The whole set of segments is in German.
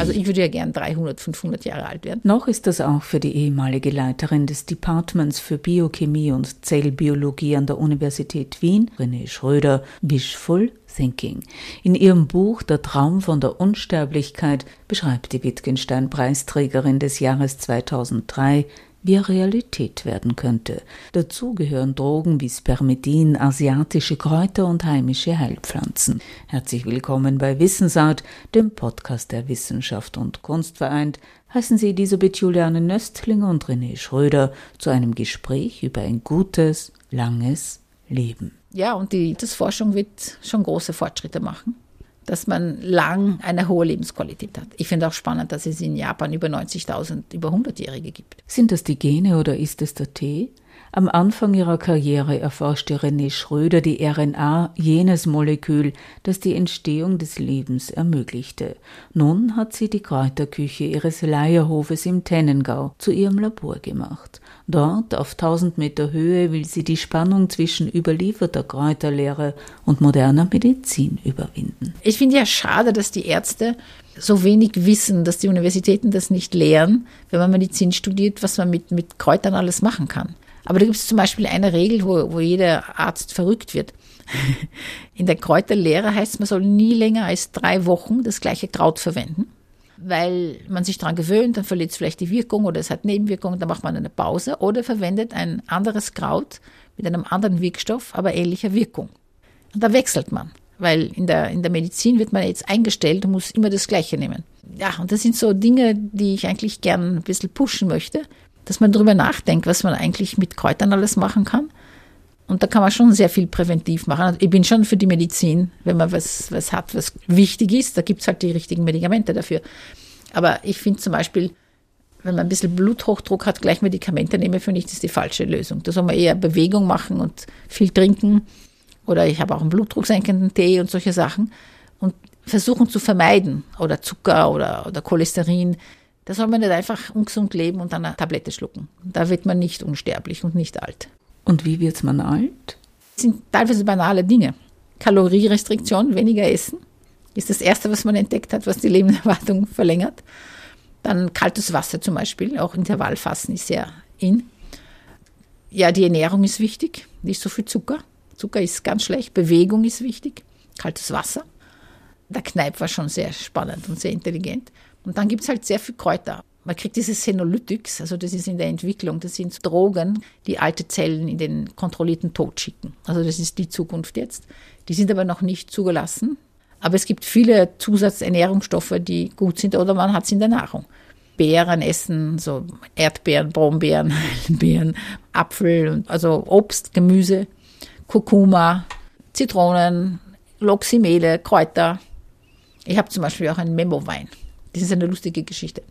Also ich würde ja gern 300, 500 Jahre alt werden. Noch ist das auch für die ehemalige Leiterin des Departments für Biochemie und Zellbiologie an der Universität Wien, René Schröder, wishful thinking. In ihrem Buch Der Traum von der Unsterblichkeit beschreibt die Wittgenstein-Preisträgerin des Jahres 2003 wie er Realität werden könnte. Dazu gehören Drogen wie Spermidin, asiatische Kräuter und heimische Heilpflanzen. Herzlich willkommen bei Wissensart, dem Podcast der Wissenschaft und Kunst vereint. Heißen Sie Elisabeth Juliane Nöstling und René Schröder zu einem Gespräch über ein gutes, langes Leben. Ja, und die Forschung wird schon große Fortschritte machen dass man lang eine hohe Lebensqualität hat. Ich finde auch spannend, dass es in Japan über 90.000 über 100-Jährige gibt. Sind das die Gene oder ist es der Tee? Am Anfang ihrer Karriere erforschte René Schröder die RNA, jenes Molekül, das die Entstehung des Lebens ermöglichte. Nun hat sie die Kräuterküche ihres Leierhofes im Tennengau zu ihrem Labor gemacht. Dort, auf 1000 Meter Höhe, will sie die Spannung zwischen überlieferter Kräuterlehre und moderner Medizin überwinden. Ich finde ja schade, dass die Ärzte so wenig wissen, dass die Universitäten das nicht lehren, wenn man Medizin studiert, was man mit, mit Kräutern alles machen kann. Aber da gibt es zum Beispiel eine Regel, wo, wo jeder Arzt verrückt wird. In der Kräuterlehre heißt es, man soll nie länger als drei Wochen das gleiche Kraut verwenden, weil man sich daran gewöhnt, dann verliert es vielleicht die Wirkung oder es hat Nebenwirkungen, dann macht man eine Pause oder verwendet ein anderes Kraut mit einem anderen Wirkstoff, aber ähnlicher Wirkung. Und da wechselt man, weil in der, in der Medizin wird man jetzt eingestellt und muss immer das Gleiche nehmen. Ja, und das sind so Dinge, die ich eigentlich gern ein bisschen pushen möchte, dass man darüber nachdenkt, was man eigentlich mit Kräutern alles machen kann. Und da kann man schon sehr viel präventiv machen. Also ich bin schon für die Medizin, wenn man was, was hat, was wichtig ist, da gibt es halt die richtigen Medikamente dafür. Aber ich finde zum Beispiel, wenn man ein bisschen Bluthochdruck hat, gleich Medikamente nehmen, finde ich, das ist die falsche Lösung. Da soll man eher Bewegung machen und viel trinken. Oder ich habe auch einen blutdrucksenkenden Tee und solche Sachen. Und versuchen zu vermeiden. Oder Zucker oder, oder Cholesterin. Da soll man nicht einfach ungesund leben und dann eine Tablette schlucken. Da wird man nicht unsterblich und nicht alt. Und wie wird man alt? Das sind teilweise banale Dinge. Kalorierestriktion, weniger essen, ist das Erste, was man entdeckt hat, was die Lebenserwartung verlängert. Dann kaltes Wasser zum Beispiel, auch Intervallfassen ist sehr in. Ja, die Ernährung ist wichtig, nicht so viel Zucker. Zucker ist ganz schlecht, Bewegung ist wichtig, kaltes Wasser. Der Kneipp war schon sehr spannend und sehr intelligent. Und dann gibt es halt sehr viel Kräuter. Man kriegt diese Senolytics, also das ist in der Entwicklung, das sind Drogen, die alte Zellen in den kontrollierten Tod schicken. Also das ist die Zukunft jetzt. Die sind aber noch nicht zugelassen. Aber es gibt viele Zusatzernährungsstoffe, die gut sind oder man hat sie in der Nahrung. Beeren essen, so Erdbeeren, Brombeeren, Beeren, Apfel, also Obst, Gemüse, Kurkuma, Zitronen, Loximele, Kräuter. Ich habe zum Beispiel auch einen Memo-Wein. Das ist eine lustige Geschichte.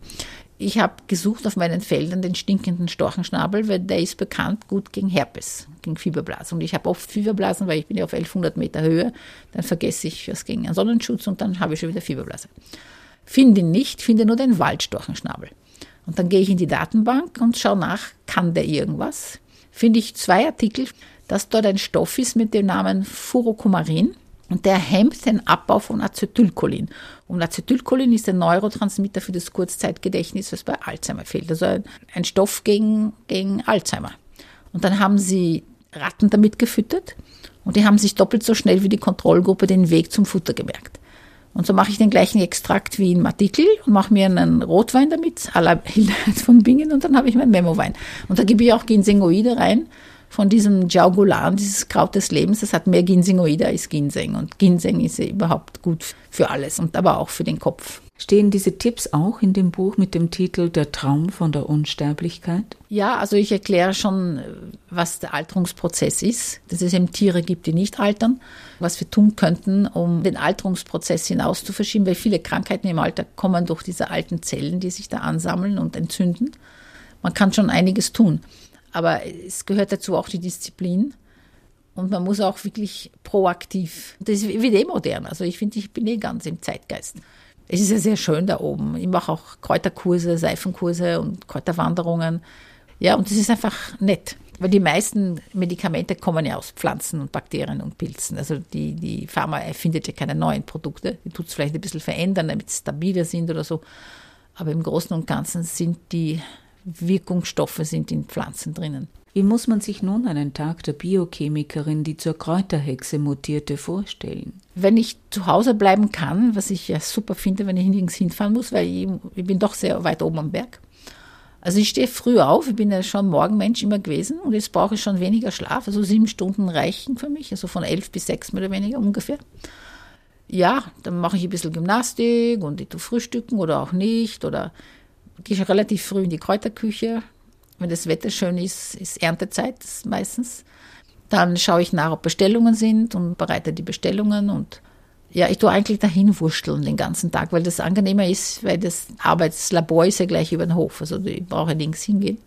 Ich habe gesucht auf meinen Feldern den stinkenden Storchenschnabel, weil der ist bekannt gut gegen Herpes, gegen Fieberblasen. Und ich habe oft Fieberblasen, weil ich bin ja auf 1100 Meter Höhe. Dann vergesse ich was gegen einen Sonnenschutz und dann habe ich schon wieder Fieberblase. Finde ihn nicht, finde nur den Waldstorchenschnabel. Und dann gehe ich in die Datenbank und schaue nach, kann der irgendwas? Finde ich zwei Artikel, dass dort ein Stoff ist mit dem Namen Furokumarin. Und der hemmt den Abbau von Acetylcholin. Und Acetylcholin ist ein Neurotransmitter für das Kurzzeitgedächtnis, was bei Alzheimer fehlt. Also ein, ein Stoff gegen, gegen Alzheimer. Und dann haben sie Ratten damit gefüttert und die haben sich doppelt so schnell wie die Kontrollgruppe den Weg zum Futter gemerkt. Und so mache ich den gleichen Extrakt wie im Artikel und mache mir einen Rotwein damit, à la Hildegard von Bingen, und dann habe ich meinen Memowein. Und da gebe ich auch Ginsengoide rein von diesem Jaugulan, dieses Kraut des Lebens, das hat mehr Ginsengоide als Ginseng. Und Ginseng ist ja überhaupt gut für alles und aber auch für den Kopf. Stehen diese Tipps auch in dem Buch mit dem Titel Der Traum von der Unsterblichkeit? Ja, also ich erkläre schon, was der Alterungsprozess ist, dass es eben Tiere gibt, die nicht altern, was wir tun könnten, um den Alterungsprozess hinaus zu verschieben, weil viele Krankheiten im Alter kommen durch diese alten Zellen, die sich da ansammeln und entzünden. Man kann schon einiges tun. Aber es gehört dazu auch die Disziplin. Und man muss auch wirklich proaktiv. Das wird eh modern. Also ich finde, ich bin eh ganz im Zeitgeist. Es ist ja sehr schön da oben. Ich mache auch Kräuterkurse, Seifenkurse und Kräuterwanderungen. Ja, und das ist einfach nett. Weil die meisten Medikamente kommen ja aus Pflanzen und Bakterien und Pilzen. Also die, die Pharma erfindet ja keine neuen Produkte. Die tut es vielleicht ein bisschen verändern, damit sie stabiler sind oder so. Aber im Großen und Ganzen sind die Wirkungsstoffe sind in Pflanzen drinnen. Wie muss man sich nun einen Tag der Biochemikerin, die zur Kräuterhexe mutierte, vorstellen? Wenn ich zu Hause bleiben kann, was ich ja super finde, wenn ich nirgends hinfahren muss, weil ich, ich bin doch sehr weit oben am Berg, also ich stehe früh auf, ich bin ja schon Morgenmensch immer gewesen und jetzt brauche ich schon weniger Schlaf. Also sieben Stunden reichen für mich, also von elf bis sechs mehr oder weniger ungefähr. Ja, dann mache ich ein bisschen Gymnastik und ich tue frühstücken oder auch nicht. Oder gehe relativ früh in die Kräuterküche. Wenn das Wetter schön ist, ist Erntezeit meistens. Dann schaue ich nach, ob Bestellungen sind und bereite die Bestellungen und ja, ich tue eigentlich dahin wursteln den ganzen Tag, weil das angenehmer ist, weil das Arbeitslabor ist ja gleich über den Hof. Also ich brauche nirgends hingehen.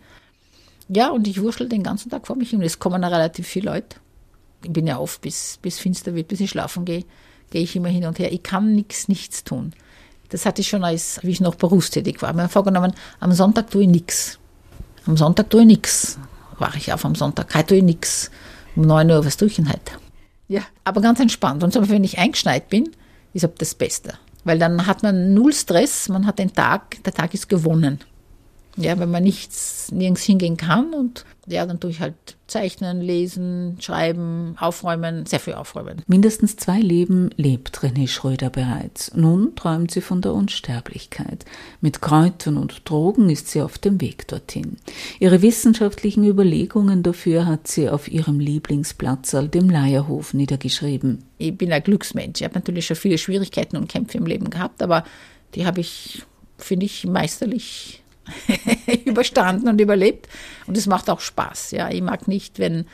Ja, und ich wurschtel den ganzen Tag vor mich hin. Es kommen relativ viele Leute. Ich bin ja oft, bis, bis finster wird, bis ich schlafen gehe, gehe ich immer hin und her. Ich kann nichts, nichts tun. Das hatte ich schon, als wie ich noch berufstätig war. Ich habe mir vorgenommen, am Sonntag tue ich nichts. Am Sonntag tue ich nichts. Wache ich auf am Sonntag. Heute tue ich nichts. Um 9 Uhr, was tue ich denn heute? Ja, aber ganz entspannt. Und so, wenn ich eingeschneit bin, ist das Beste. Weil dann hat man null Stress, man hat den Tag, der Tag ist gewonnen. Ja, wenn man nichts, nirgends hingehen kann und ja, dann tue ich halt zeichnen, lesen, schreiben, aufräumen, sehr viel aufräumen. Mindestens zwei Leben lebt René Schröder bereits. Nun träumt sie von der Unsterblichkeit. Mit Kräutern und Drogen ist sie auf dem Weg dorthin. Ihre wissenschaftlichen Überlegungen dafür hat sie auf ihrem Lieblingsplatzal, dem Leierhof, niedergeschrieben. Ich bin ein Glücksmensch. Ich habe natürlich schon viele Schwierigkeiten und Kämpfe im Leben gehabt, aber die habe ich, finde ich, meisterlich überstanden und überlebt. Und es macht auch Spaß. Ja, ich mag nicht, wenn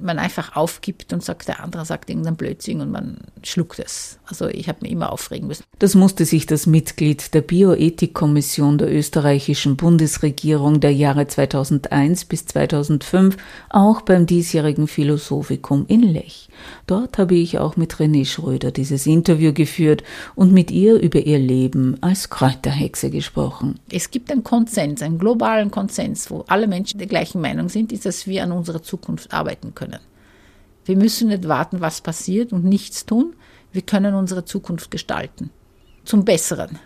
man einfach aufgibt und sagt, der andere sagt irgendein Blödsinn und man schluckt es. Also ich habe mich immer aufregen müssen. Das musste sich das Mitglied der Bioethikkommission der österreichischen Bundesregierung der Jahre 2001 bis 2005 auch beim diesjährigen Philosophikum in Lech. Dort habe ich auch mit René Schröder dieses Interview geführt und mit ihr über ihr Leben als Kräuterhexe gesprochen. Es gibt einen Konsens, einen globalen Konsens, wo alle Menschen der gleichen Meinung sind, ist, dass wir an unserer Zukunft arbeiten können. Wir müssen nicht warten, was passiert und nichts tun. Wir können unsere Zukunft gestalten. Zum Besseren.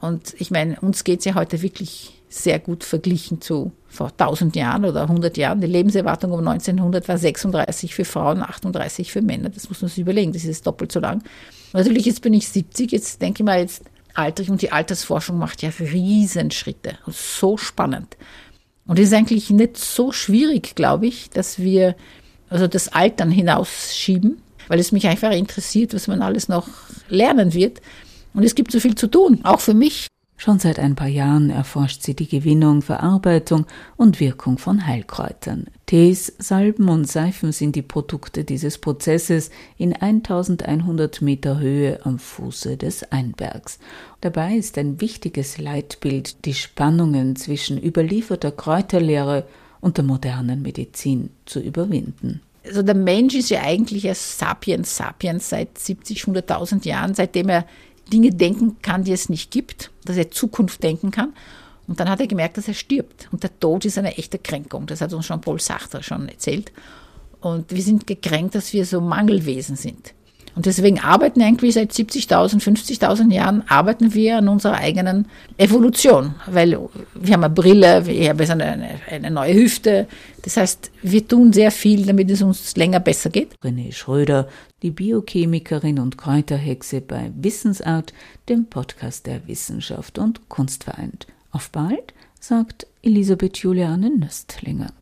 Und ich meine, uns geht es ja heute wirklich sehr gut verglichen zu vor 1000 Jahren oder 100 Jahren. Die Lebenserwartung um 1900 war 36 für Frauen, 38 für Männer. Das muss man sich überlegen, das ist doppelt so lang. Natürlich, jetzt bin ich 70, jetzt denke ich mal, jetzt alter ich und die Altersforschung macht ja Riesenschritte. So spannend. Und es ist eigentlich nicht so schwierig, glaube ich, dass wir also das Altern hinausschieben, weil es mich einfach interessiert, was man alles noch lernen wird. Und es gibt so viel zu tun, auch für mich. Schon seit ein paar Jahren erforscht sie die Gewinnung, Verarbeitung und Wirkung von Heilkräutern. Tees, Salben und Seifen sind die Produkte dieses Prozesses in 1100 Meter Höhe am Fuße des Einbergs. Dabei ist ein wichtiges Leitbild die Spannungen zwischen überlieferter Kräuterlehre und der modernen Medizin zu überwinden. Also der Mensch ist ja eigentlich ein Sapiens sapiens seit 70, 100.000 Jahren, seitdem er Dinge denken kann, die es nicht gibt, dass er Zukunft denken kann. Und dann hat er gemerkt, dass er stirbt. Und der Tod ist eine echte Kränkung. Das hat uns schon Paul Sartre schon erzählt. Und wir sind gekränkt, dass wir so Mangelwesen sind. Und deswegen arbeiten eigentlich seit 70.000, 50.000 Jahren, arbeiten wir an unserer eigenen Evolution. Weil wir haben eine Brille, wir haben eine, eine neue Hüfte. Das heißt, wir tun sehr viel, damit es uns länger besser geht. René Schröder, die Biochemikerin und Kräuterhexe bei Wissensart, dem Podcast der Wissenschaft und Kunst vereint. Auf bald, sagt Elisabeth Juliane Nöstlinger.